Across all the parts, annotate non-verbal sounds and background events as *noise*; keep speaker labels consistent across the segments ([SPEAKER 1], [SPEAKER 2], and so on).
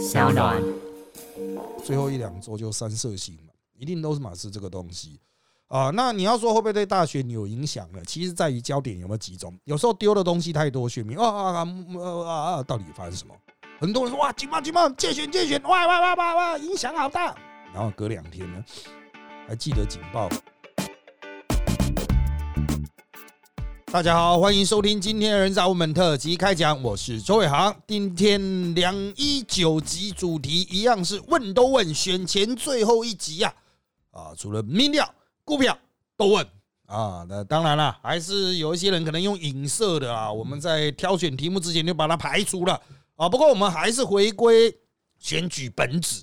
[SPEAKER 1] 小暖。
[SPEAKER 2] 最后一两周就三色星嘛，一定都是马斯这个东西啊。那你要说会不会对大选有影响呢？其实在于焦点有没有集中。有时候丢的东西太多，选民啊啊啊啊啊，到底发生什么？很多人说哇，紧忙紧忙，借选借选，哇哇哇哇哇，影响好大。然后隔两天呢，还记得警报。大家好，欢迎收听今天的人造物门特辑开讲，我是周伟航。今天两一九集主题一样是问都问，选前最后一集呀！啊，除了民调、股票都问啊。那当然了，还是有一些人可能用影射的啊。我们在挑选题目之前就把它排除了啊。不过我们还是回归选举本质。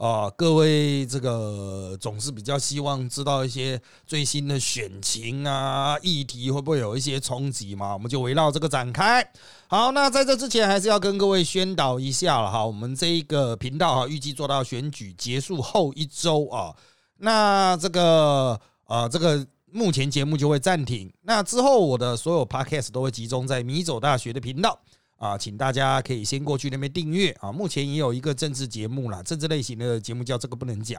[SPEAKER 2] 啊，各位，这个总是比较希望知道一些最新的选情啊，议题会不会有一些冲击嘛？我们就围绕这个展开。好，那在这之前，还是要跟各位宣导一下了哈。我们这一个频道哈，预计做到选举结束后一周啊。那这个啊，这个目前节目就会暂停。那之后，我的所有 podcast 都会集中在米走大学的频道。啊，请大家可以先过去那边订阅啊。目前也有一个政治节目啦，政治类型的节目叫这个不能讲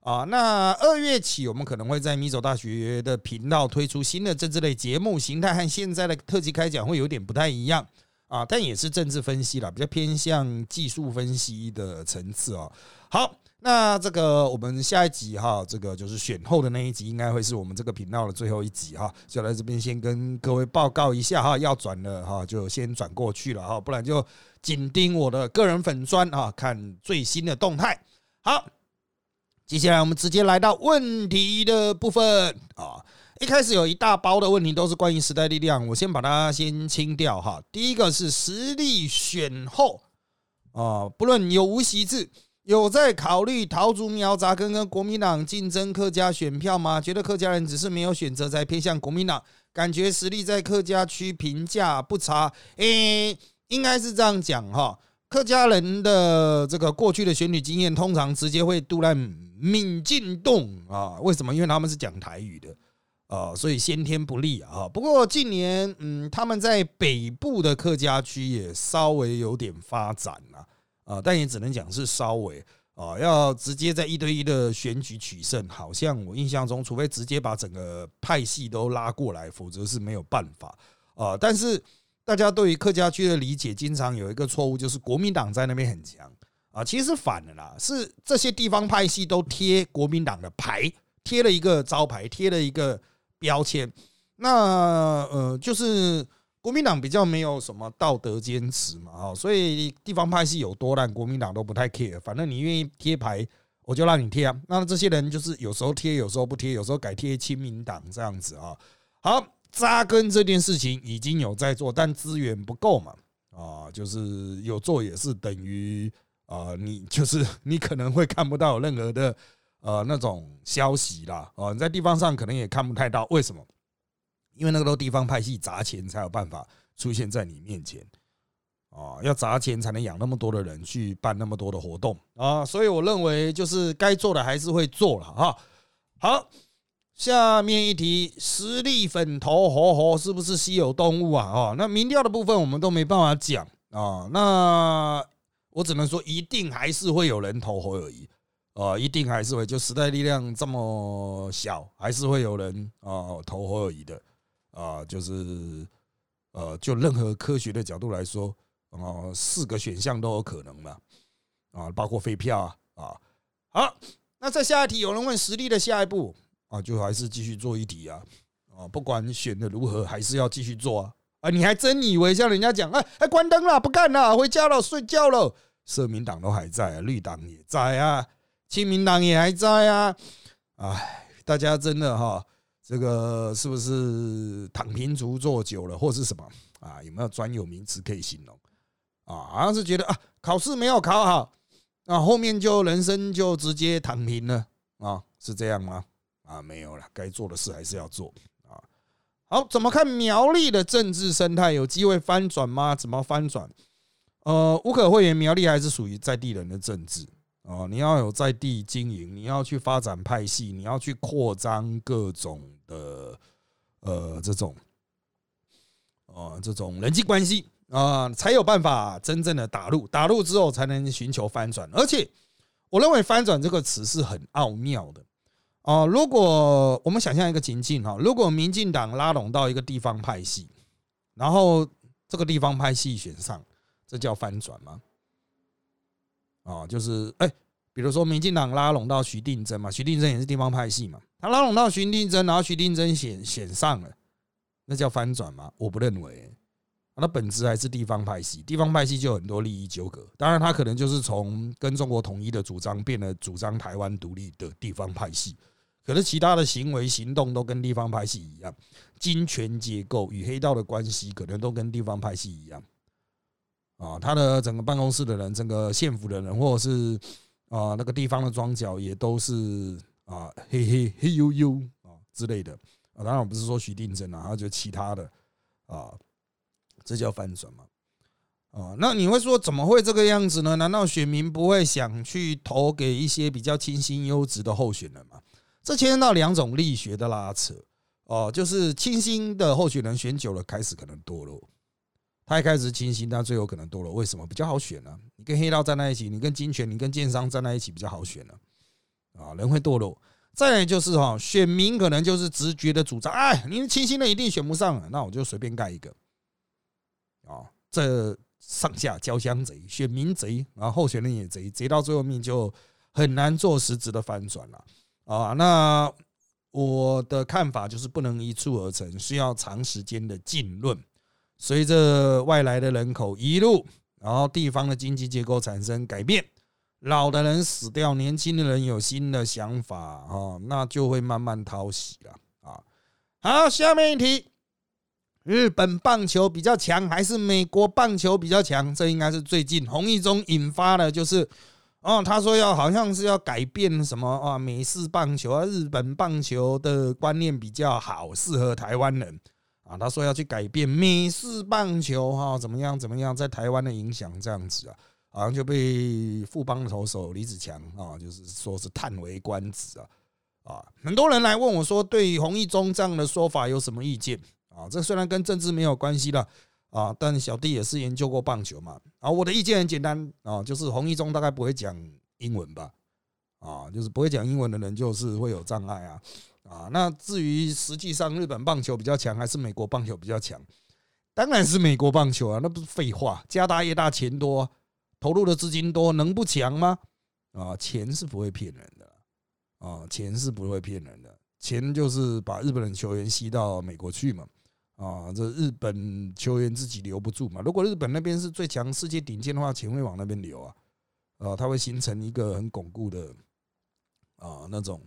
[SPEAKER 2] 啊。那二月起，我们可能会在米走大学的频道推出新的政治类节目，形态和现在的特级开讲会有点不太一样啊，但也是政治分析啦，比较偏向技术分析的层次哦。好。那这个我们下一集哈，这个就是选后的那一集，应该会是我们这个频道的最后一集哈，就来这边先跟各位报告一下哈，要转了哈，就先转过去了哈，不然就紧盯我的个人粉砖啊，看最新的动态。好，接下来我们直接来到问题的部分啊，一开始有一大包的问题都是关于时代力量，我先把它先清掉哈。第一个是实力选后啊，不论有无席次。有在考虑桃竹苗扎根跟国民党竞争客家选票吗？觉得客家人只是没有选择才偏向国民党，感觉实力在客家区评价不差。诶，应该是这样讲哈。客家人的这个过去的选举经验，通常直接会杜烂闽进洞啊。为什么？因为他们是讲台语的啊，所以先天不利啊。不过近年，嗯，他们在北部的客家区也稍微有点发展了。啊，啊但也只能讲是稍微啊，要直接在一对一的选举取胜，好像我印象中，除非直接把整个派系都拉过来，否则是没有办法啊。但是大家对于客家区的理解，经常有一个错误，就是国民党在那边很强啊，其实是反的啦，是这些地方派系都贴国民党的牌，贴了一个招牌，贴了一个标签，那呃就是。国民党比较没有什么道德坚持嘛，啊，所以地方派系有多烂，国民党都不太 care。反正你愿意贴牌，我就让你贴啊。那这些人就是有时候贴，有时候不贴，有时候改贴亲民党这样子啊。好，扎根这件事情已经有在做，但资源不够嘛，啊，就是有做也是等于啊，你就是你可能会看不到任何的呃那种消息啦，啊，你在地方上可能也看不太到，为什么？因为那个都地方派系砸钱才有办法出现在你面前啊，要砸钱才能养那么多的人去办那么多的活动啊，所以我认为就是该做的还是会做了哈。好，下面一题，实力粉头猴猴是不是稀有动物啊？哦，那民调的部分我们都没办法讲啊，那我只能说一定还是会有人投侯而已啊，一定还是会就时代力量这么小，还是会有人啊投侯而已的。啊，就是呃，就任何科学的角度来说，啊，四个选项都有可能嘛，啊，包括飞票啊，啊，好，那在下一题，有人问实力的下一步啊，就还是继续做一题啊，啊，不管选的如何，还是要继续做啊，啊，你还真以为像人家讲，哎哎，关灯了，不干了，回家了，睡觉了，社民党都还在啊，绿党也在啊，亲民党也还在啊，哎，大家真的哈。这个是不是躺平族做久了，或是什么啊？有没有专有名词可以形容啊？好像是觉得啊，考试没有考好，那后面就人生就直接躺平了啊？是这样吗？啊，没有了，该做的事还是要做啊。好，怎么看苗栗的政治生态有机会翻转吗？怎么翻转？呃，无可讳言，苗栗还是属于在地人的政治。哦，你要有在地经营，你要去发展派系，你要去扩张各种的呃这种，呃这种人际关系啊，才有办法真正的打入，打入之后才能寻求翻转。而且，我认为“翻转”这个词是很奥妙的啊。如果我们想象一个情境哈，如果民进党拉拢到一个地方派系，然后这个地方派系选上，这叫翻转吗？啊，就是哎，比如说民进党拉拢到徐定珍嘛，徐定珍也是地方派系嘛，他拉拢到徐定珍，然后徐定珍选选上了，那叫翻转吗？我不认为。那本质还是地方派系，地方派系就很多利益纠葛。当然，他可能就是从跟中国统一的主张变得主张台湾独立的地方派系，可是其他的行为行动都跟地方派系一样，金权结构与黑道的关系可能都跟地方派系一样。啊，他的整个办公室的人，整个县府的人，或者是啊那个地方的庄脚，也都是啊嘿嘿嘿呦呦啊之类的。啊，当然我不是说徐定珍啊，还有其他的啊。这叫翻转吗？啊，那你会说怎么会这个样子呢？难道选民不会想去投给一些比较清新优质的候选人吗？这牵涉到两种力学的拉扯哦，就是清新的候选人选久了开始可能堕落，他一开始清新，但最后可能堕落。为什么比较好选呢？你跟黑道站在一起，你跟金权、你跟建商站在一起比较好选呢？啊，人会堕落。再来就是哈，选民可能就是直觉的主张，哎，你清新的一定选不上，那我就随便盖一个。啊，这上下交相贼，选民贼，然后候选人也贼，贼到最后面就很难做实质的翻转了啊。那我的看法就是不能一蹴而成，需要长时间的浸润。随着外来的人口移入，然后地方的经济结构产生改变，老的人死掉，年轻的人有新的想法啊，那就会慢慢讨喜了啊。好，下面一题。日本棒球比较强还是美国棒球比较强？这应该是最近洪义中引发的，就是哦，他说要好像是要改变什么啊，美式棒球啊，日本棒球的观念比较好，适合台湾人啊。他说要去改变美式棒球哈，怎么样怎么样，在台湾的影响这样子啊，好像就被富邦的投手李子强啊，就是说是叹为观止啊啊，很多人来问我说，对于洪义中这样的说法有什么意见？啊，这虽然跟政治没有关系了啊，但小弟也是研究过棒球嘛。啊，我的意见很简单啊，就是洪一中大概不会讲英文吧？啊，就是不会讲英文的人就是会有障碍啊。啊，那至于实际上日本棒球比较强还是美国棒球比较强？当然是美国棒球啊，那不是废话，家大业大钱多，投入的资金多，能不强吗？啊，钱是不会骗人的啊，钱是不会骗人的，钱就是把日本的球员吸到美国去嘛。啊，这日本球员自己留不住嘛？如果日本那边是最强、世界顶尖的话，钱会往那边流啊，啊，它会形成一个很巩固的啊那种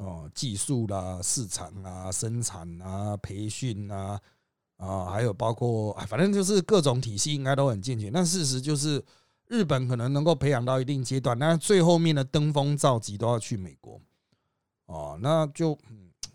[SPEAKER 2] 哦技术啦、市场啊、生产啊、培训啊啊，还有包括反正就是各种体系应该都很健全。但事实就是，日本可能能够培养到一定阶段，那最后面的登峰造极都要去美国哦，那就。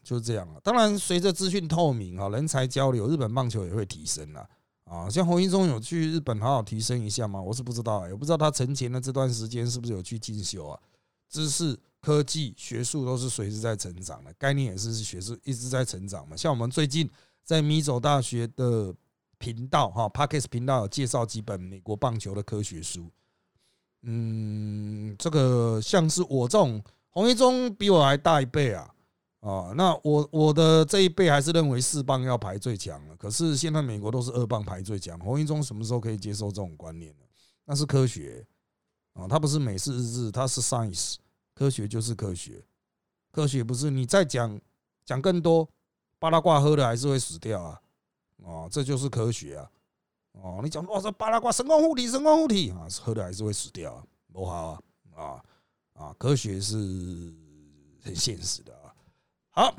[SPEAKER 2] 就是这样了。当然，随着资讯透明啊，人才交流，日本棒球也会提升了啊。像洪一中有去日本好好提升一下吗？我是不知道，也不知道他存钱的这段时间是不是有去进修啊。知识、科技、学术都是随时在成长的，概念也是学术一直在成长嘛。像我们最近在米走大学的频道哈，Parkes 频道有介绍几本美国棒球的科学书。嗯，这个像是我这种洪一中比我还大一倍啊。啊，那我我的这一辈还是认为四棒要排最强了。可是现在美国都是二棒排最强，洪一中什么时候可以接受这种观念呢？那是科学啊，它不是美式日志，它是 science，科学就是科学，科学不是你再讲讲更多，巴拉卦喝了还是会死掉啊，哦，这就是科学啊，哦，你讲哇这巴拉卦神功护体，神功护体啊，喝了还是会死掉啊，不好啊，啊啊，科学是很现实的啊。好，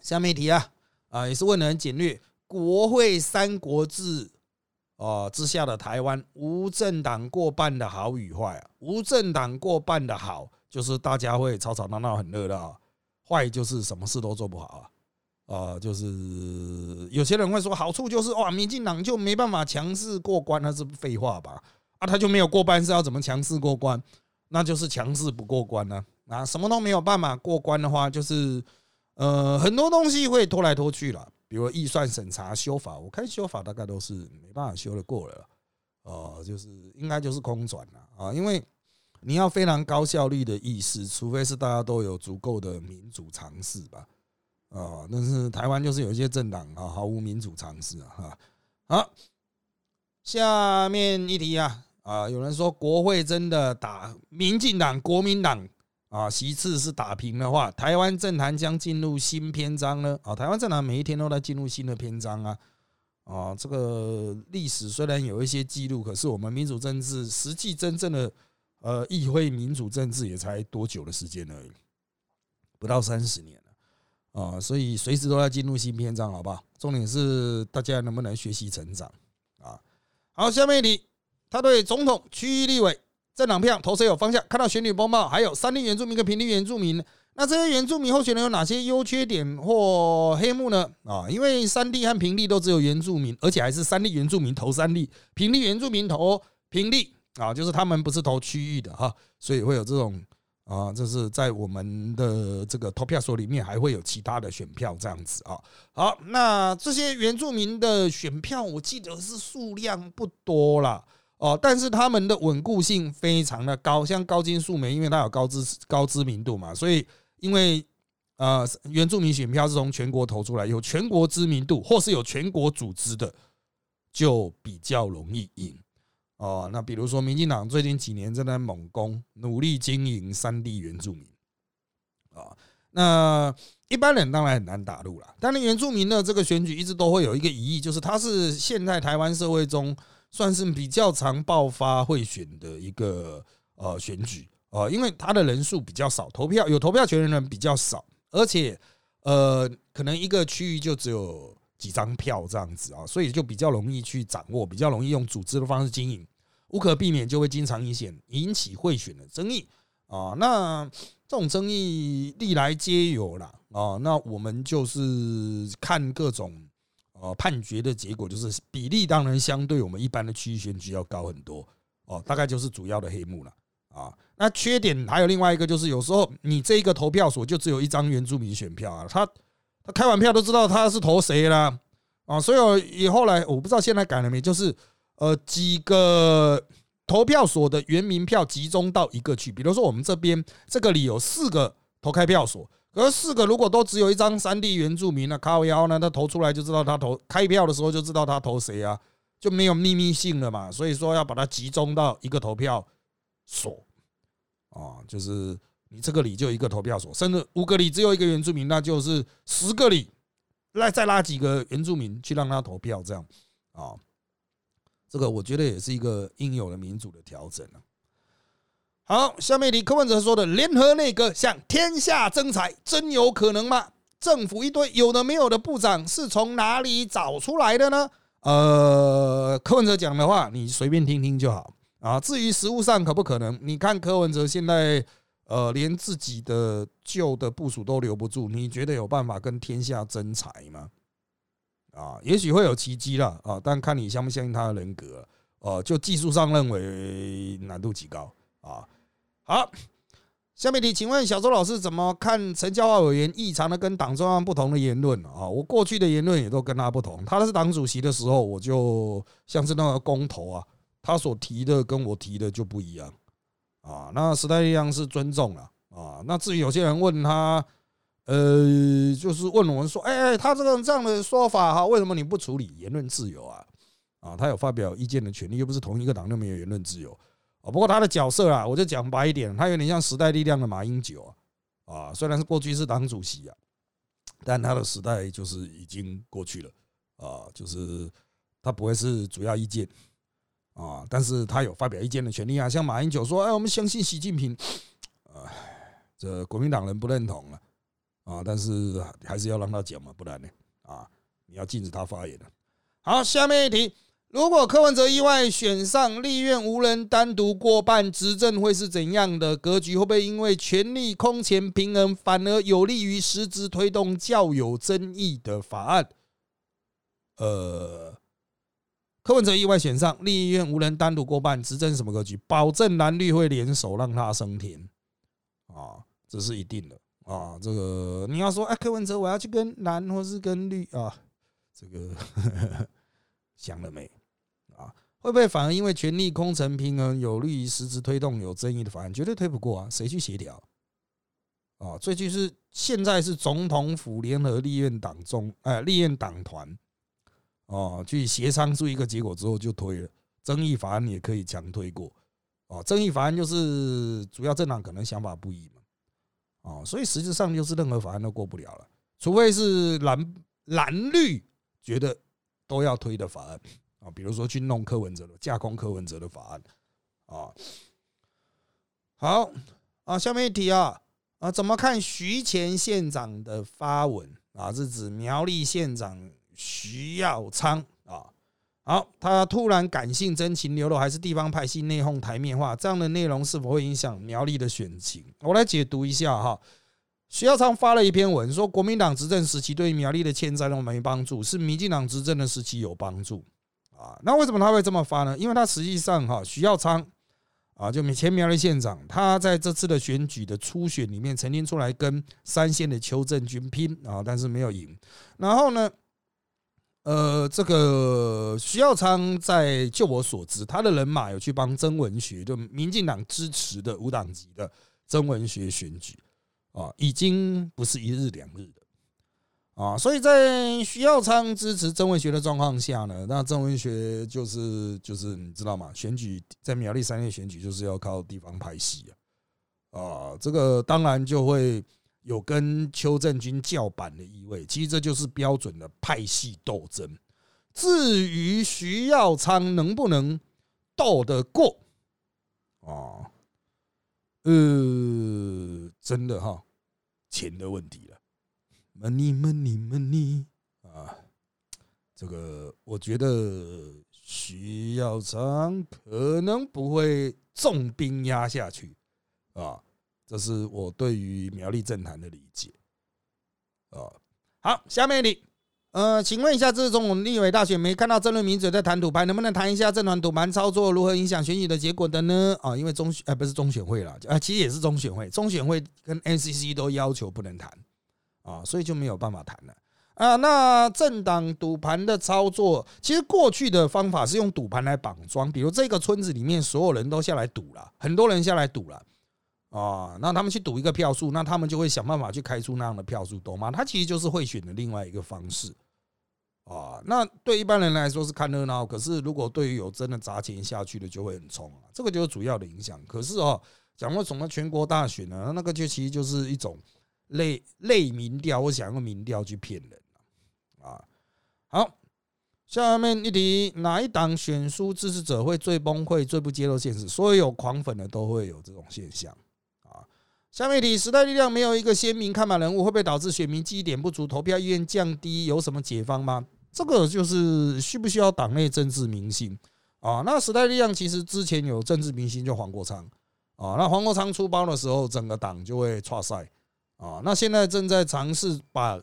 [SPEAKER 2] 下面一题啊，啊，也是问的很简略。国会三国志哦之下的台湾，无政党过半的好与坏啊？无政党过半的好，就是大家会吵吵闹闹很热闹；坏就是什么事都做不好啊。啊，就是有些人会说，好处就是哇，民进党就没办法强势过关，那是废话吧？啊，他就没有过半，是要怎么强势过关？那就是强势不过关呢？啊，什么都没有办法过关的话，就是呃很多东西会拖来拖去了比如预算审查修法，我看修法大概都是没办法修得过了，哦，就是应该就是空转了啊，因为你要非常高效率的意思，除非是大家都有足够的民主尝试吧，啊，但是台湾就是有一些政党啊毫无民主尝试啊，哈，好，下面一题啊，啊，有人说国会真的打民进党、国民党。啊，席次是打平的话，台湾政坛将进入新篇章呢？啊，台湾政坛每一天都在进入新的篇章啊！啊，这个历史虽然有一些记录，可是我们民主政治实际真正的呃议会民主政治也才多久的时间而已，不到三十年了啊！所以随时都在进入新篇章，好不好？重点是大家能不能学习成长啊？好，下面一题，他对总统、区域立委。政党票投谁有方向？看到选举播报，还有三地原住民跟平地原住民，那这些原住民候选人有哪些优缺点或黑幕呢？啊，因为三地和平地都只有原住民，而且还是三地原住民投三地，平地原住民投平地啊，就是他们不是投区域的哈，所以会有这种啊，这是在我们的这个投票所里面还会有其他的选票这样子啊。好，那这些原住民的选票，我记得是数量不多了。哦，但是他们的稳固性非常的高，像高金素梅，因为它有高知高知名度嘛，所以因为呃原住民选票是从全国投出来，有全国知名度或是有全国组织的，就比较容易赢。哦，那比如说民进党最近几年正在猛攻，努力经营三地原住民，啊，那一般人当然很难打入了。但是原住民的这个选举一直都会有一个疑义，就是它是现在台湾社会中。算是比较常爆发贿选的一个呃选举啊，因为他的人数比较少，投票有投票权的人比较少，而且呃可能一个区域就只有几张票这样子啊，所以就比较容易去掌握，比较容易用组织的方式经营，无可避免就会经常引起引起贿选的争议啊。那这种争议历来皆有啦啊，那我们就是看各种。呃，判决的结果就是比例当然相对我们一般的区域选举要高很多哦，大概就是主要的黑幕了啊。那缺点还有另外一个，就是有时候你这一个投票所就只有一张原住民选票啊，它他开完票都知道他是投谁啦啊，所以以后来我不知道现在改了没，就是呃几个投票所的原民票集中到一个去，比如说我们这边这个里有四个投开票所。而四个如果都只有一张三 D 原住民那靠腰呢，他投出来就知道他投开票的时候就知道他投谁啊，就没有秘密性了嘛。所以说要把它集中到一个投票所啊，就是你这个里就一个投票所，甚至五个里只有一个原住民，那就是十个里来再拉几个原住民去让他投票，这样啊，这个我觉得也是一个应有的民主的调整啊。好，下面题，柯文哲说的联合内阁向天下征才，真有可能吗？政府一堆有的没有的部长是从哪里找出来的呢？呃，柯文哲讲的话，你随便听听就好啊。至于实务上可不可能，你看柯文哲现在呃，连自己的旧的部署都留不住，你觉得有办法跟天下争才吗？啊，也许会有奇迹了啊，但看你相不相信他的人格。呃，就技术上认为难度极高啊。好，下面题，请问小周老师怎么看陈教化委员异常的跟党中央不同的言论啊？我过去的言论也都跟他不同。他是党主席的时候，我就像是那个公投啊，他所提的跟我提的就不一样啊。那时代力量是尊重了啊。那至于有些人问他，呃，就是问我们说，哎哎，他这个这样的说法哈，为什么你不处理言论自由啊？啊，他有发表意见的权利，又不是同一个党，就没有言论自由啊。不过他的角色啊，我就讲白一点，他有点像时代力量的马英九啊，啊，虽然是过去是党主席啊，但他的时代就是已经过去了啊，就是他不会是主要意见啊，但是他有发表意见的权利啊。像马英九说：“哎，我们相信习近平。*sniffs* ”啊，这国民党人不认同了啊，但是还是要让他讲嘛，不然呢啊，你要禁止他发言的。好，下面一题。如果柯文哲意外选上立院，无人单独过半执政，会是怎样的格局？会不会因为权力空前平衡，反而有利于实质推动较有争议的法案？呃，柯文哲意外选上立院，无人单独过半执政，什么格局？保证蓝绿会联手让他升天啊，这是一定的啊。这个你要说，哎，柯文哲我要去跟蓝或是跟绿啊？这个 *laughs* 想了没？啊，会不会反而因为权力空城平衡，有利于实质推动有争议的法案，绝对推不过啊？谁去协调？啊，这就是现在是总统府联合立院党中，哎，立院党团，哦，去协商出一个结果之后就推了，争议法案也可以强推过，哦，争议法案就是主要政党可能想法不一嘛，哦，所以实质上就是任何法案都过不了了，除非是蓝蓝绿觉得都要推的法案啊，比如说去弄柯文哲的架空柯文哲的法案，啊，好啊，下面一题啊。啊，怎么看徐前县长的发文啊？是指苗栗县长徐耀昌啊？好，他突然感性真情流露，还是地方派系内讧台面化？这样的内容是否会影响苗栗的选情？我来解读一下哈。徐耀昌发了一篇文，说国民党执政时期对苗栗的欠债都没帮助，是民进党执政的时期有帮助啊。那为什么他会这么发呢？因为他实际上哈，徐耀昌。啊，就前苗栗县长，他在这次的选举的初选里面，曾经出来跟三线的邱正军拼啊，但是没有赢。然后呢，呃，这个徐耀昌在就我所知，他的人马有去帮曾文学，就民进党支持的无党籍的曾文学选举啊，已经不是一日两日的。啊，所以在徐耀昌支持曾文学的状况下呢，那曾文学就是就是你知道吗？选举在苗栗三月选举就是要靠地方派系啊，啊，这个当然就会有跟邱正军叫板的意味。其实这就是标准的派系斗争。至于徐耀昌能不能斗得过啊？呃，真的哈，钱的问题了。money money money 啊，这个我觉得徐耀昌可能不会重兵压下去啊，这是我对于苗栗政坛的理解啊。好，下面你呃，请问一下，这是总统立委大选没看到政论名嘴在谈赌盘，能不能谈一下政团赌盘操作如何影响选举的结果的呢？啊，因为中呃不是中选会了，啊，其实也是中选会，中选会跟 NCC 都要求不能谈。啊，所以就没有办法谈了啊。那政党赌盘的操作，其实过去的方法是用赌盘来绑桩，比如这个村子里面所有人都下来赌了，很多人下来赌了啊。那他们去赌一个票数，那他们就会想办法去开出那样的票数，懂吗？他其实就是会选的另外一个方式啊。那对一般人来说是看热闹，可是如果对于有真的砸钱下去的，就会很冲啊。这个就是主要的影响。可是哦，讲过什么全国大选呢？那个就其实就是一种。类类民调，我想用民调去骗人啊！好，下面一题，哪一党选书支持者会最崩溃、最不接受现实？所有狂粉的都会有这种现象！下面一题，时代力量没有一个鲜明看板人物，会不会导致选民记忆点不足、投票意愿降低？有什么解方吗？这个就是需不需要党内政治明星啊？那时代力量其实之前有政治明星，就黄国昌啊。那黄国昌出包的时候，整个党就会岔赛。啊，那现在正在尝试把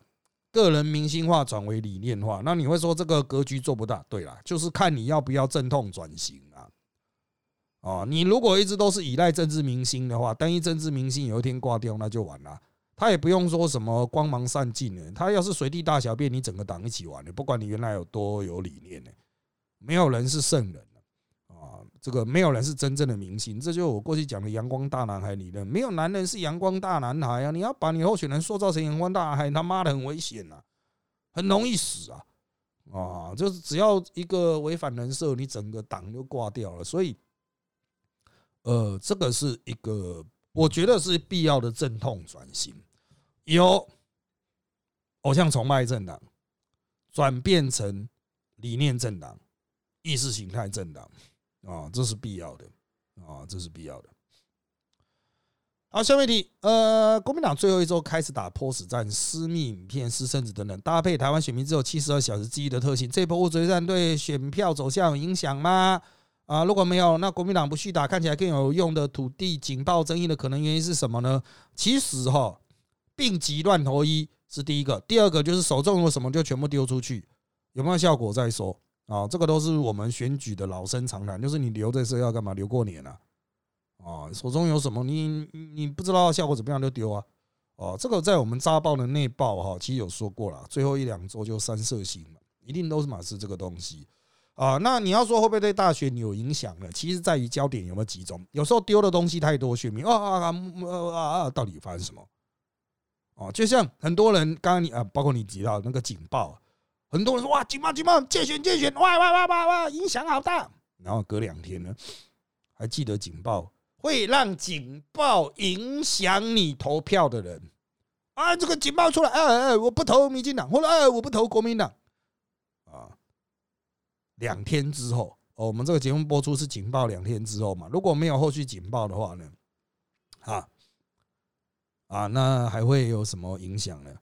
[SPEAKER 2] 个人明星化转为理念化。那你会说这个格局做不大？对啦，就是看你要不要阵痛转型啊。你如果一直都是依赖政治明星的话，单一政治明星有一天挂掉，那就完了。他也不用说什么光芒散尽了，他要是随地大小便，你整个党一起完了。不管你原来有多有理念呢，没有人是圣人啊。这个没有人是真正的明星，这就是我过去讲的阳光大男孩理论。没有男人是阳光大男孩啊！你要把你候选人塑造成阳光大男孩，他妈的很危险呐，很容易死啊！啊，就是只要一个违反人设，你整个党就挂掉了。所以，呃，这个是一个我觉得是必要的阵痛转型，由偶像崇拜政党转变成理念政党、意识形态政党。啊，这是必要的啊，这是必要的。好，下面题，呃，国民党最后一周开始打 POS 战，私密影片、私生子等等，搭配台湾选民只有七十二小时记忆的特性，这波物追战对选票走向有影响吗？啊，如果没有，那国民党不续打，看起来更有用的土地警报争议的可能原因是什么呢？其实哈，病急乱投医是第一个，第二个就是手中有什么就全部丢出去，有没有效果再说。啊，这个都是我们选举的老生常谈，就是你留这是要干嘛？留过年啊？啊，手中有什么，你你不知道效果怎么样就丢啊？哦，这个在我们扎报的内报哈，其实有说过了，最后一两周就三色星嘛，一定都是马是这个东西啊。那你要说会不会对大选有影响呢？其实在于焦点有没有集中。有时候丢的东西太多，选民啊啊啊啊啊，到底发生什么？哦，就像很多人刚刚你啊，包括你提到那个警报，很多人说哇，警报警报，戒选戒选，哇哇哇哇哇，影响好大。然后隔两天呢，还记得警报会让警报影响你投票的人啊，这个警报出来，哎哎，我不投民进党，或者哎，我不投国民党。两天之后，哦，我们这个节目播出是警报两天之后嘛，如果没有后续警报的话呢，啊。啊，那还会有什么影响呢？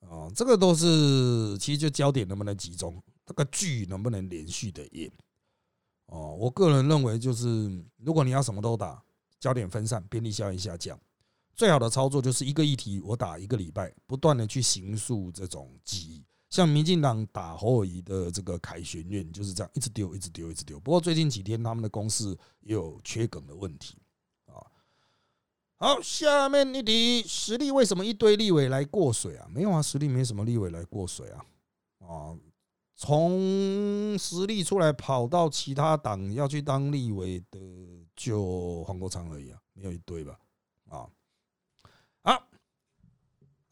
[SPEAKER 2] 哦，这个都是其实就焦点能不能集中，这个剧能不能连续的演。哦，我个人认为就是，如果你要什么都打，焦点分散，便利效应下降，最好的操作就是一个议题我打一个礼拜，不断的去形塑这种记忆。像民进党打侯友谊的这个凯旋院就是这样，一直丢，一直丢，一直丢。不过最近几天他们的公司也有缺梗的问题啊。好，下面一题，实力为什么一堆立委来过水啊？没有啊，实力没什么立委来过水啊。啊，从实力出来跑到其他党要去当立委的，就黄国昌而已啊，没有一堆吧？啊，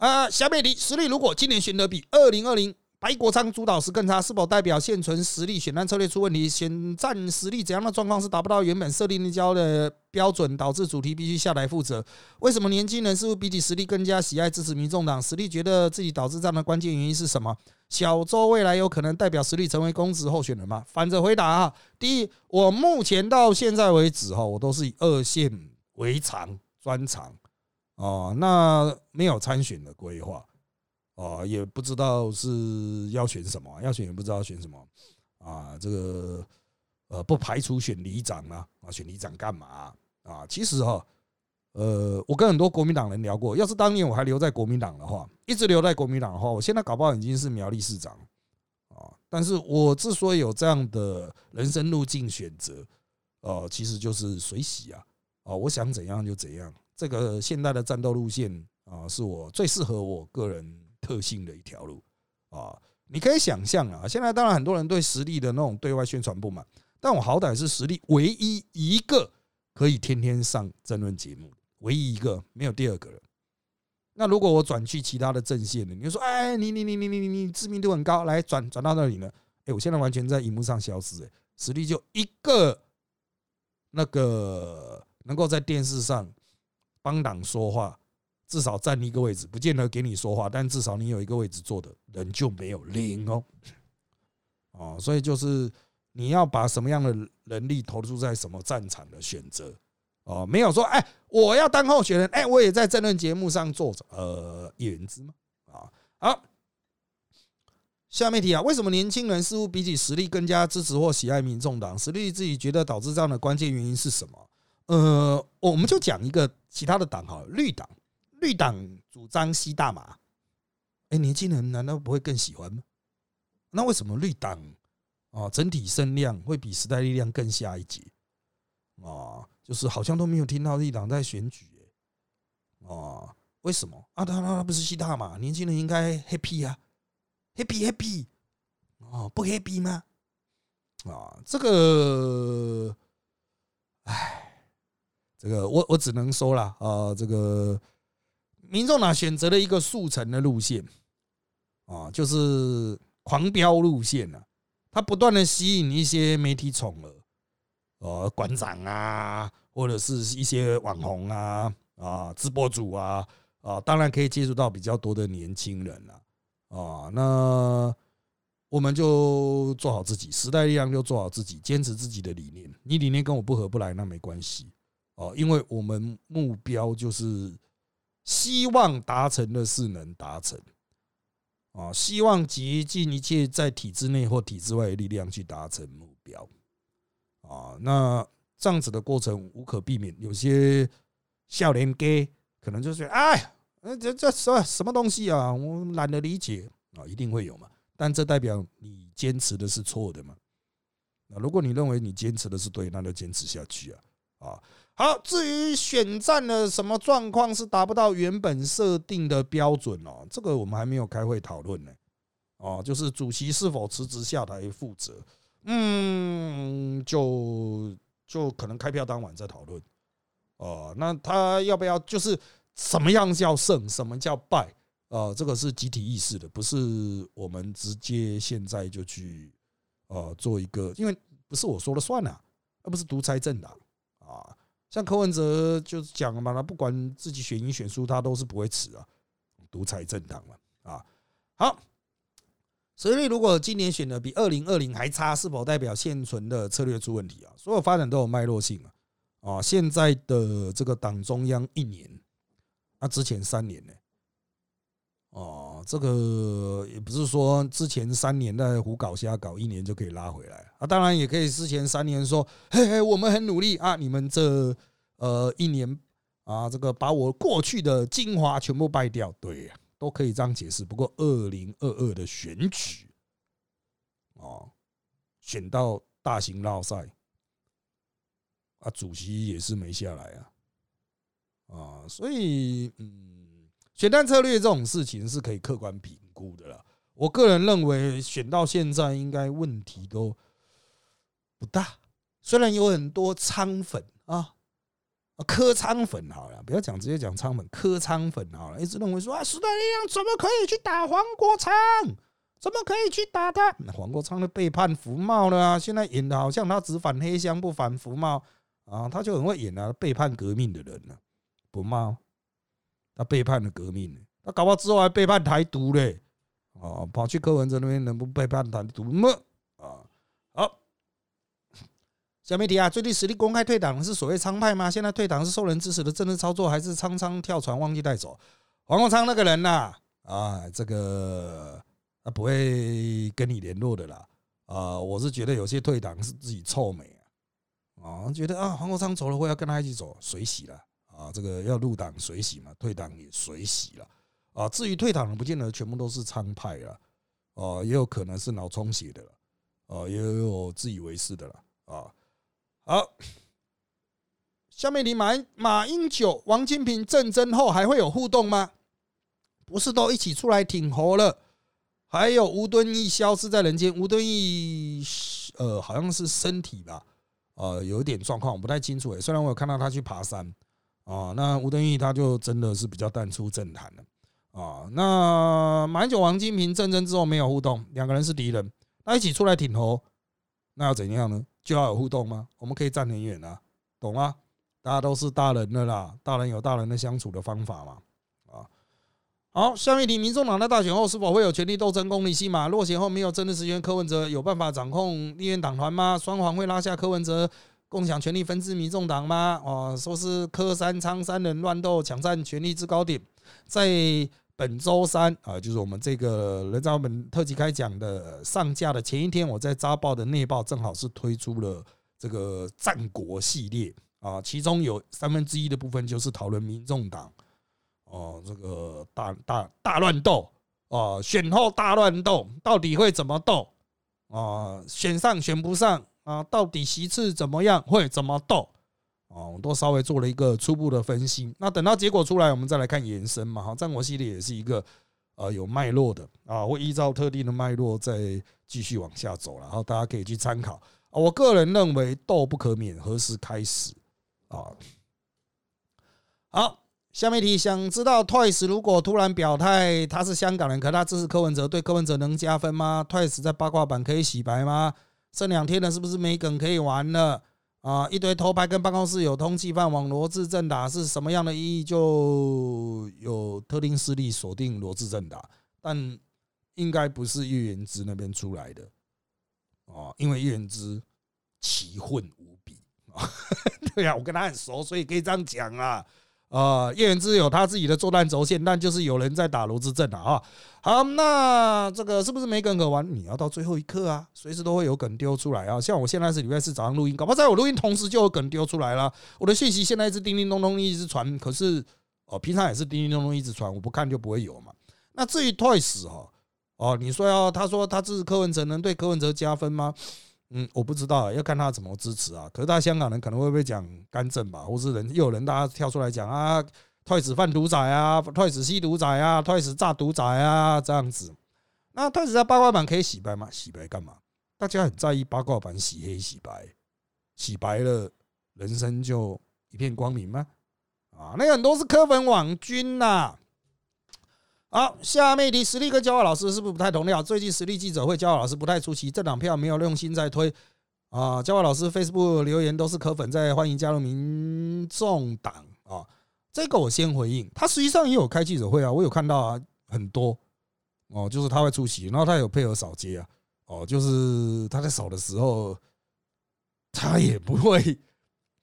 [SPEAKER 2] 啊，下面一题，实力如果今年选的比二零二零。白国昌主导时更差，是否代表现存实力选战策略出问题？选战实力怎样的状况是达不到原本设定的交的标准，导致主题必须下来负责？为什么年轻人似乎比起实力更加喜爱支持民众党？实力觉得自己导致这样的关键原因是什么？小周未来有可能代表实力成为公职候选人吗？反着回答啊！第一，我目前到现在为止哈，我都是以二线为长专长哦，那没有参选的规划。哦，也不知道是要选什么，要选也不知道选什么啊。这个呃，不排除选里长啊，啊，选里长干嘛啊？其实哈，呃，我跟很多国民党人聊过，要是当年我还留在国民党的话，一直留在国民党的话，我现在搞不好已经是苗栗市长啊。但是我之所以有这样的人生路径选择，呃，其实就是水洗啊，哦，我想怎样就怎样。这个现代的战斗路线啊，是我最适合我个人。特性的一条路啊，你可以想象啊，现在当然很多人对实力的那种对外宣传不满，但我好歹是实力唯一一个可以天天上争论节目，唯一一个没有第二个了。那如果我转去其他的阵线呢？你就说，哎，你你你你你你知名度很高，来转转到那里呢？哎，我现在完全在荧幕上消失，哎，实力就一个那个能够在电视上帮党说话。至少占一个位置，不见得给你说话，但至少你有一个位置坐的人就没有零哦，哦，所以就是你要把什么样的能力投注在什么战场的选择哦，没有说哎，我要当候选人，哎，我也在政论节目上坐着，呃，一人知吗？啊，好，下面题啊，为什么年轻人似乎比起实力更加支持或喜爱民众党？实力自己觉得导致这样的关键原因是什么？呃，我们就讲一个其他的党哈，绿党。绿党主张吸大麻，哎，年轻人难道不会更喜欢吗？那为什么绿党啊整体声量会比时代力量更下一级？啊，就是好像都没有听到绿党在选举，啊，为什么？啊，他他他不是吸大麻，年轻人应该 happy 啊，happy happy，哦，不 happy 吗？啊，这个，哎，这个我我只能说了啊，这个。民众党选择了一个速成的路线，啊，就是狂飙路线啊，他不断的吸引一些媒体宠儿，呃，馆长啊，或者是一些网红啊，啊，直播主啊，啊，当然可以接触到比较多的年轻人了，啊，那我们就做好自己，时代力量就做好自己，坚持自己的理念。你理念跟我不合不来，那没关系，哦，因为我们目标就是。希望达成的事能达成啊！希望竭尽一切在体制内或体制外的力量去达成目标啊！那这样子的过程无可避免，有些笑脸给可能就是哎，这这什什么东西啊？我懒得理解啊！一定会有嘛？但这代表你坚持的是错的嘛？那如果你认为你坚持的是对，那就坚持下去啊！啊！好，至于选战的什么状况是达不到原本设定的标准哦，这个我们还没有开会讨论呢。哦，就是主席是否辞职下台负责，嗯，就就可能开票当晚再讨论。哦，那他要不要就是什么样叫胜，什么叫败？啊，这个是集体意识的，不是我们直接现在就去呃做一个，因为不是我说了算啊，而不是独裁政党啊。像柯文哲就是讲了嘛，他不管自己选赢选输，他都是不会辞啊，独裁政党嘛啊。好，所以如果今年选的比二零二零还差，是否代表现存的策略出问题啊？所有发展都有脉络性啊。啊，现在的这个党中央一年，那之前三年呢？哦，这个也不是说之前三年在胡搞瞎搞，一年就可以拉回来啊。当然也可以之前三年说，嘿嘿，我们很努力啊，你们这呃一年啊，这个把我过去的精华全部败掉，对呀，都可以这样解释。不过二零二二的选举，哦，选到大型绕赛。啊，主席也是没下来啊，啊，所以嗯，选战策略这种事情是可以客观评估的啦。我个人认为，选到现在应该问题都不大。虽然有很多仓粉啊，科仓粉好了，不要讲直接讲仓粉，科仓粉好了，一直认为说啊，时代力量怎么可以去打黄国昌？怎么可以去打他？黄国昌的背叛福茂了啊！现在演的好像他只反黑箱不反福茂。啊，他就很会演啊，背叛革命的人呢，不骂他背叛了革命，他搞不好之后还背叛台独嘞，哦，跑去柯文哲那边能不背叛台独吗？啊，好，小媒体啊，最近实力公开退党是所谓仓派吗？现在退党是受人支持的政治操作，还是仓仓跳船忘记带走？黄国昌那个人呐，啊，这个他不会跟你联络的啦，啊，我是觉得有些退党是自己臭美。啊，啊觉得啊，黄国昌走了，我要跟他一起走，水洗了啊！这个要入党水洗嘛，退党也水洗了啊。至于退党的，不见得全部都是仓派了，哦，也有可能是脑充血的了，哦，也有自以为是的了啊。好，下面你马马英九、王金平战争后还会有互动吗？不是都一起出来挺侯了？还有吴敦义消失在人间，吴敦义呃，好像是身体吧。呃，有一点状况，我不太清楚诶。虽然我有看到他去爬山啊，那吴敦义他就真的是比较淡出政坛了啊。那马英九、王金平战争之后没有互动，两个人是敌人，那一起出来挺侯，那要怎样呢？就要有互动吗？我们可以站很远啊，懂吗？大家都是大人的啦，大人有大人的相处的方法嘛。啊，好，下面题：民众党在大选后是否会有权力斗争、公理戏码？落选后没有政治实权，柯文哲有办法掌控立院党团吗？双黄会拉下柯文哲？共享权力分支民众党吗？哦，说是柯三仓三人乱斗抢占权力制高点，在本周三啊，就是我们这个人造本特辑开讲的上架的前一天，我在扎报的内报正好是推出了这个战国系列啊，其中有三分之一的部分就是讨论民众党哦，这个大大大乱斗啊，选后大乱斗到底会怎么斗啊？选上选不上？啊，到底席次怎么样？会怎么斗？啊，我都稍微做了一个初步的分析。那等到结果出来，我们再来看延伸嘛。哈，战国系列也是一个呃有脉络的啊，会依照特定的脉络再继续往下走，然后大家可以去参考。我个人认为斗不可免，何时开始？啊，好，下面一题，想知道 Twice 如果突然表态他是香港人，可他支持柯文哲，对柯文哲能加分吗？Twice 在八卦版可以洗白吗？剩两天了，是不是没梗可以玩了啊？一堆偷拍跟办公室有通缉犯往罗志正打是什么样的意义？就有特定势力锁定罗志正打，但应该不是叶元之那边出来的啊，因为叶元之奇混无比 *laughs* 啊，对呀，我跟他很熟，所以可以这样讲啊。啊，叶元之有他自己的作战轴线，但就是有人在打罗志镇啊。好，那这个是不是没梗可玩？你要到最后一刻啊，随时都会有梗丢出来啊。像我现在是礼拜四早上录音，搞不好在我录音同时就有梗丢出来了。我的讯息现在一直叮叮咚咚一直传，可是哦，平常也是叮叮咚咚一直传，我不看就不会有嘛。那至于 Twice 哈，哦，你说要他说他支持柯文哲，能对柯文哲加分吗？嗯，我不知道，要看他怎么支持啊。可是他香港人可能会不会讲干政吧，或是人又有人大家跳出来讲啊，太子贩毒仔啊，太子吸毒仔啊，太子炸毒仔啊，这样子那太子在八卦版可以洗白吗？洗白干嘛？大家很在意八卦版洗黑洗白，洗白了，人生就一片光明吗？啊，那很多是科粉网军呐。好，下面一题，实力跟教化老师是不是不太同调？最近实力记者会，教化老师不太出席，这两票没有用心在推啊。教化老师 Facebook 留言都是可粉在欢迎加入民众党啊。这个我先回应，他实际上也有开记者会啊，我有看到啊，很多哦，就是他会出席，然后他有配合扫街啊。哦，就是他在扫的时候，他也不会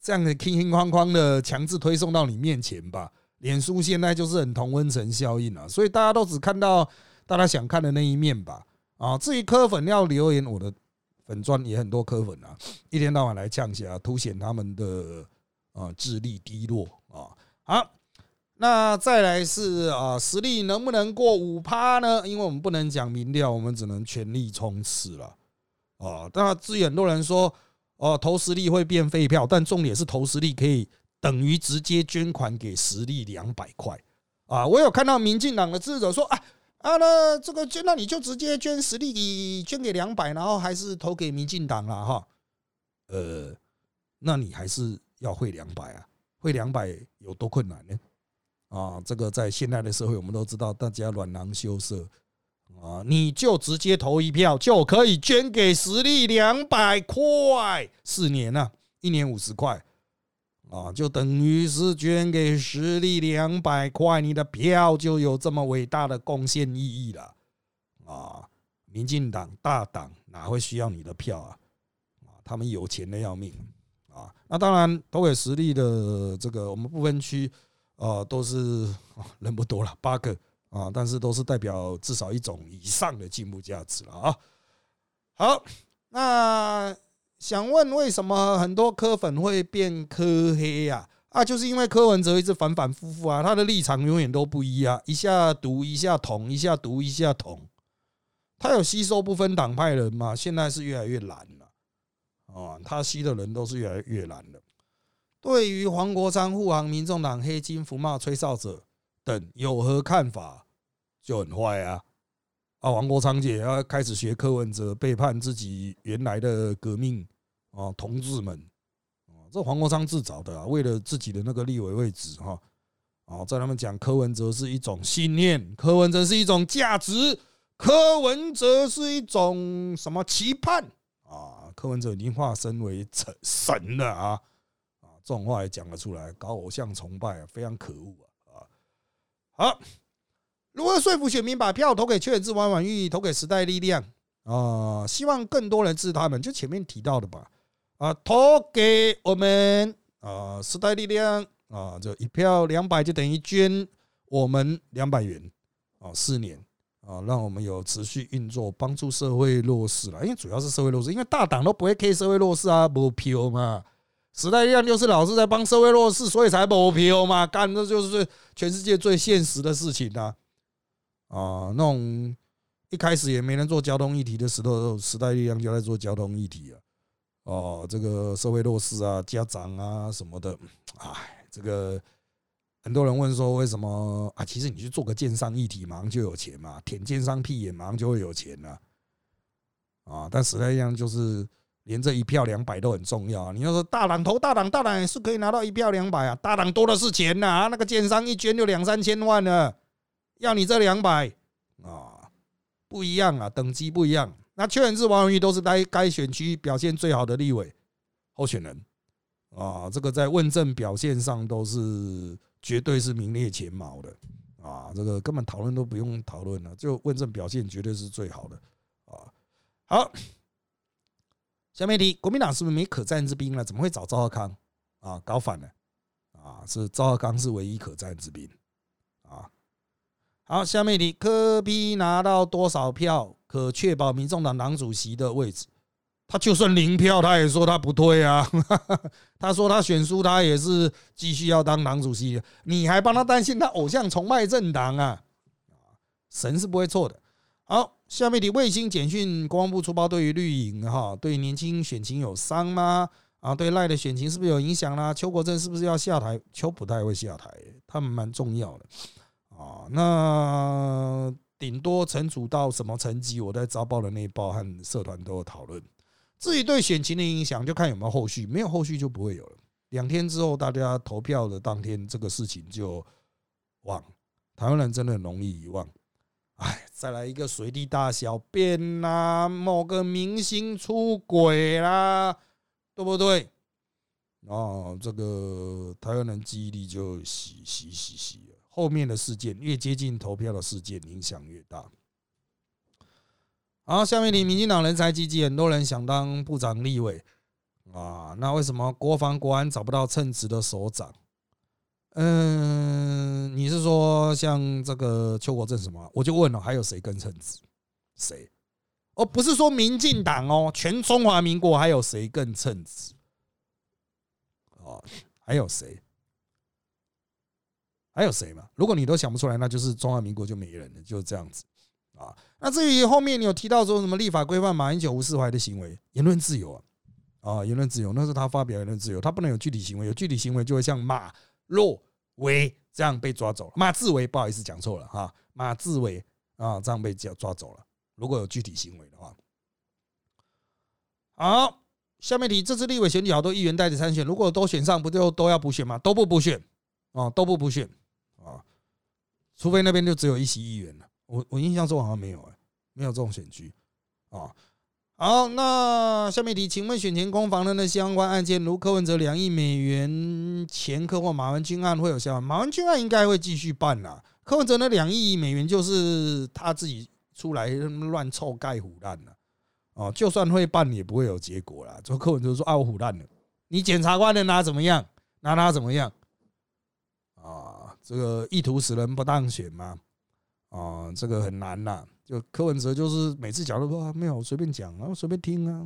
[SPEAKER 2] 这样的轻轻框框的强制推送到你面前吧？脸书现在就是很同温层效应啊，所以大家都只看到大家想看的那一面吧？啊，至于科粉要留言，我的粉砖也很多科粉啊，一天到晚来呛下，凸显他们的啊智力低落啊。好。那再来是啊，实力能不能过五趴呢？因为我们不能讲民调，我们只能全力冲刺了啊。那至于很多人说哦，投实力会变废票，但重点是投实力可以等于直接捐款给实力两百块啊。我有看到民进党的支持者说啊啊，那这个捐，那你就直接捐实力捐给两百，然后还是投给民进党了哈。呃，那你还是要汇两百啊？汇两百有多困难呢？啊，这个在现代的社会，我们都知道，大家软囊羞涩啊，你就直接投一票，就可以捐给实力两百块，四年呢，一年五十块啊，就等于是捐给实力两百块，你的票就有这么伟大的贡献意义了啊！民进党大党哪会需要你的票啊？啊，他们有钱的要命啊！那当然投给实力的这个，我们不分区。啊，都是人不多了，八个啊，但是都是代表至少一种以上的进步价值了啊。好，那想问为什么很多科粉会变科黑呀？啊，就是因为柯文哲一直反反复复啊，他的立场永远都不一样，一下独一下统，一下独一下统，他有吸收不分党派人嘛？现在是越来越难了啊，他吸的人都是越来越难了。对于黄国昌护航民众党黑金福茂吹哨者等有何看法？就很坏啊！啊，黄国昌姐要开始学柯文哲，背叛自己原来的革命啊，同志们啊，这黄国昌自找的啊，为了自己的那个立委位置哈啊，在他们讲柯文哲是一种信念，柯文哲是一种价值，柯文哲是一种什么期盼啊？柯文哲已经化身为神神了啊！这种话也讲得出来，搞偶像崇拜啊，非常可恶啊！啊，好，如何说服选民把票投给邱远志、王婉玉，投给时代力量啊？希望更多人支持他们，就前面提到的吧？啊，投给我们啊，时代力量啊，就一票两百，就等于捐我们两百元啊，四年啊，让我们有持续运作，帮助社会弱势了。因为主要是社会弱势，因为大党都不会 K 社会弱势啊，不票嘛。时代力量就是老是在帮社会弱势，所以才投票嘛，干这就是全世界最现实的事情呐！啊，那种一开始也没人做交通议题的时候，时代力量就在做交通议题啊。哦，这个社会弱势啊，家长啊什么的，哎，这个很多人问说为什么啊？其实你去做个建商议题，马上就有钱嘛，舔建商屁眼，马上就会有钱了啊！但时代力量就是。连这一票两百都很重要啊！你要说大党投大党，大党也是可以拿到一票两百啊，大党多的是钱呐！那个建商一捐就两三千万了，要你这两百啊，不一样啊，等级不一样。那邱远志、王永玉都是该该选区表现最好的立委候选人啊，这个在问政表现上都是绝对是名列前茅的啊，这个根本讨论都不用讨论了，就问政表现绝对是最好的啊。好。下面题，国民党是不是没可战之兵了？怎么会找赵浩康啊？搞反了啊！是赵浩康是唯一可战之兵！好，下面题，科比拿到多少票可确保民众党党主席的位置？他就算零票，他也说他不退啊！*laughs* 他说他选输，他也是继续要当党主席。你还帮他担心他偶像崇拜政党啊？神是不会错的。好。下面的卫星简讯，国防部出包对于绿营哈，对年轻选情有伤吗？啊，对赖的选情是不是有影响啦？邱国正是不是要下台？邱不太会下台，他们蛮重要的啊。那顶多惩处到什么层级，我在招报的那一报和社团都有讨论。至于对选情的影响，就看有没有后续，没有后续就不会有了。两天之后，大家投票的当天，这个事情就忘。台湾人真的很容易遗忘。哎，再来一个随地大小便啦，某个明星出轨啦，对不对？哦，这个台湾人记忆力就洗洗洗洗了。后面的事件越接近投票的事件，影响越大。好，下面题，民进党人才济济，很多人想当部长、立委啊。那为什么国防、国安找不到称职的首长？嗯，你是说像这个邱国正什么？我就问了，还有谁更称职？谁？哦，不是说民进党哦，全中华民国还有谁更称职？哦，还有谁？还有谁嘛？如果你都想不出来，那就是中华民国就没人了，就是这样子。啊，那至于后面你有提到说什么立法规范马英九无释怀的行为，言论自由啊，啊，言论自由，那是他发表言论自由，他不能有具体行为，有具体行为就会像马若维这样被抓走了。马志伟不好意思讲错了哈，马志伟啊这样被叫抓走了。如果有具体行为的话，好，下面题，这次立委选举好多议员带着参选，如果都选上，不就都要补选吗？都不补选啊，都不补选，除非那边就只有一席议员了。我我印象中好像没有哎，没有这种选区啊。好，那下面题，请问选前攻防的那相关案件，如柯文哲两亿美元前科或马文君案会有相关？马文君案应该会继续办啦。柯文哲那两亿美元就是他自己出来乱凑盖虎烂了哦，就算会办也不会有结果啦。就柯文哲说啊，我虎烂了，你检察官能拿怎么样？拿他怎么样？这个意图使人不当选嘛？啊，这个很难呐。就柯文哲就是每次讲都说没有，随便讲啊，随便听啊，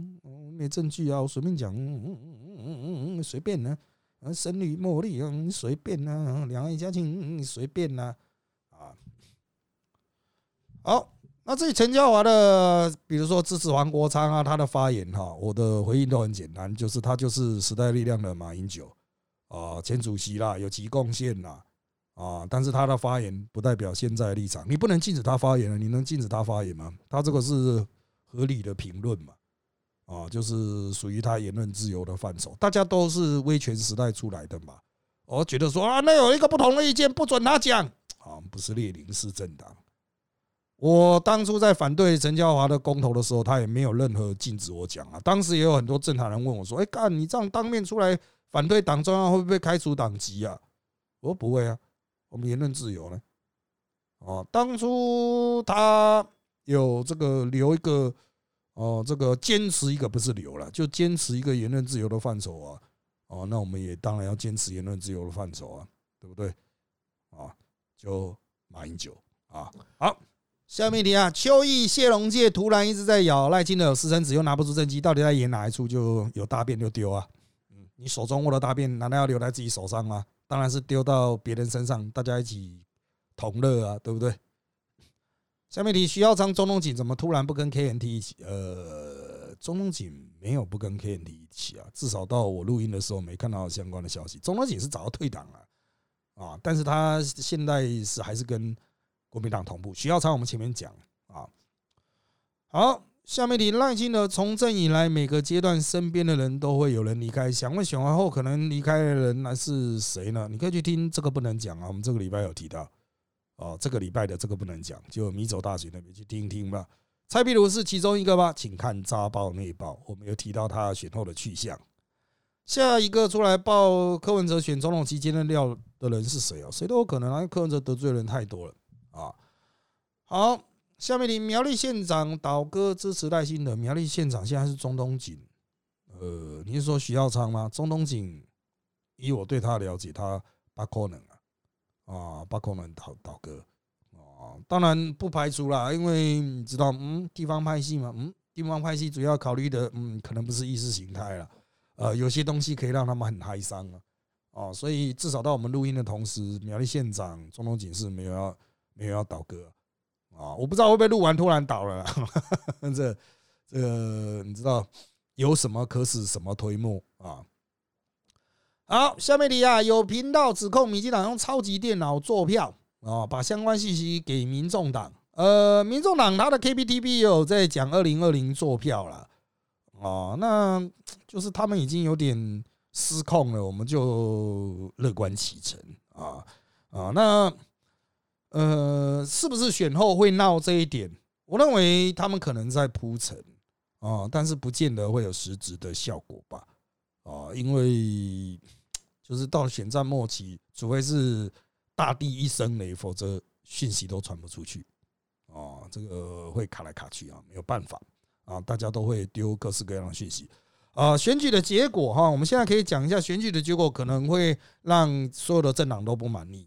[SPEAKER 2] 没证据啊，我随便讲，嗯嗯嗯嗯嗯嗯，随便呢，啊，神女茉莉啊，随便啊，两岸家亲随便呐，啊，好，那至于陈嘉华的，比如说支持黄国昌啊，他的发言哈，我的回应都很简单，就是他就是时代力量的马英九啊，前主席啦，有其贡献啦。啊！但是他的发言不代表现在立场，你不能禁止他发言了。你能禁止他发言吗？他这个是合理的评论嘛？啊，就是属于他言论自由的范畴。大家都是威权时代出来的嘛。我觉得说啊，那有一个不同的意见，不准他讲啊，不是列宁式政党。我当初在反对陈嘉华的公投的时候，他也没有任何禁止我讲啊。当时也有很多政坛人问我说：“哎，干你这样当面出来反对党中央，会不会开除党籍啊？”我说：“不会啊。”我们言论自由呢？哦，当初他有这个留一个哦，这个坚持一个不是留了，就坚持一个言论自由的范畴啊。哦，那我们也当然要坚持言论自由的范畴啊，对不对？啊，就马英九啊。好，下面题啊，邱毅谢龙介突然一直在咬赖清德私生子，又拿不出证据，到底在演哪一出？就有大便就丢啊。嗯，你手中握的大便，难道要留在自己手上吗？当然是丢到别人身上，大家一起同乐啊，对不对？下面题：徐耀昌、中东锦怎么突然不跟 KNT 一起？呃，中东锦没有不跟 KNT 一起啊，至少到我录音的时候没看到相关的消息。中东锦是早就退党了啊，但是他现在是还是跟国民党同步。徐耀昌我们前面讲啊，好。下面题赖清德从政以来，每个阶段身边的人都会有人离开。想问选完后可能离开的人那是谁呢？你可以去听这个不能讲啊，我们这个礼拜有提到哦，这个礼拜的这个不能讲，就米走大学那边去听听吧。蔡壁如是其中一个吧，请看扎报内报，我们有提到他选后的去向。下一个出来报柯文哲选总统期间的料的人是谁哦？谁都有可能啊，柯文哲得罪的人太多了啊。好。下面，你苗栗县长倒戈支持赖清德。苗栗县长现在是中东锦，呃，你是说徐耀昌吗？中东锦，以我对他了解，他不可能啊，啊，不可能倒倒戈啊。当然不排除啦，因为你知道，嗯，地方派系嘛，嗯，地方派系主要考虑的，嗯，可能不是意识形态了，呃，有些东西可以让他们很嗨伤啊，哦，所以至少到我们录音的同时，苗栗县长中东锦是没有要没有要倒戈。啊我不知道会不会录完突然倒了，*laughs* 这这个你知道有什么可使什么推磨啊？好，下面题啊，有频道指控民进党用超级电脑做票啊，把相关信息给民众党呃，民众党他的 KPTB 有在讲二零二零做票了，哦，那就是他们已经有点失控了，我们就乐观其成啊啊，那呃，是不是选后会闹这一点？我认为他们可能在铺陈啊，但是不见得会有实质的效果吧啊，因为就是到选战末期，除非是大地一声雷，否则讯息都传不出去。啊，这个会卡来卡去啊，没有办法啊，大家都会丢各式各样的讯息啊。选举的结果哈，我们现在可以讲一下选举的结果，可能会让所有的政党都不满意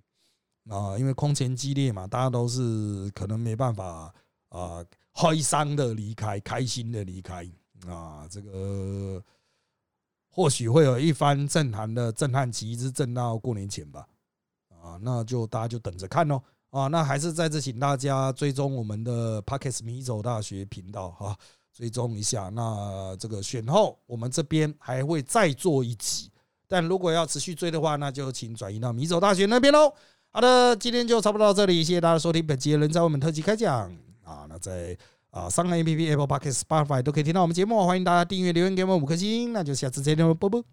[SPEAKER 2] 啊，因为空前激烈嘛，大家都是可能没办法啊，哀伤的离开，开心的离开啊，这个或许会有一番政坛的震撼期，一直震到过年前吧啊，那就大家就等着看喽。啊，那还是在这，请大家追踪我们的 Pockets 米走大学频道哈，追踪一下。那这个选后，我们这边还会再做一集，但如果要持续追的话，那就请转移到米走大学那边喽。好的，今天就差不多到这里，谢谢大家收听本期的人在我们特辑开讲啊。那在啊，上海 APP、Apple Podcast、Spotify 都可以听到我们节目，欢迎大家订阅、留言给我们五颗星，那就下次再见喽，啵啵。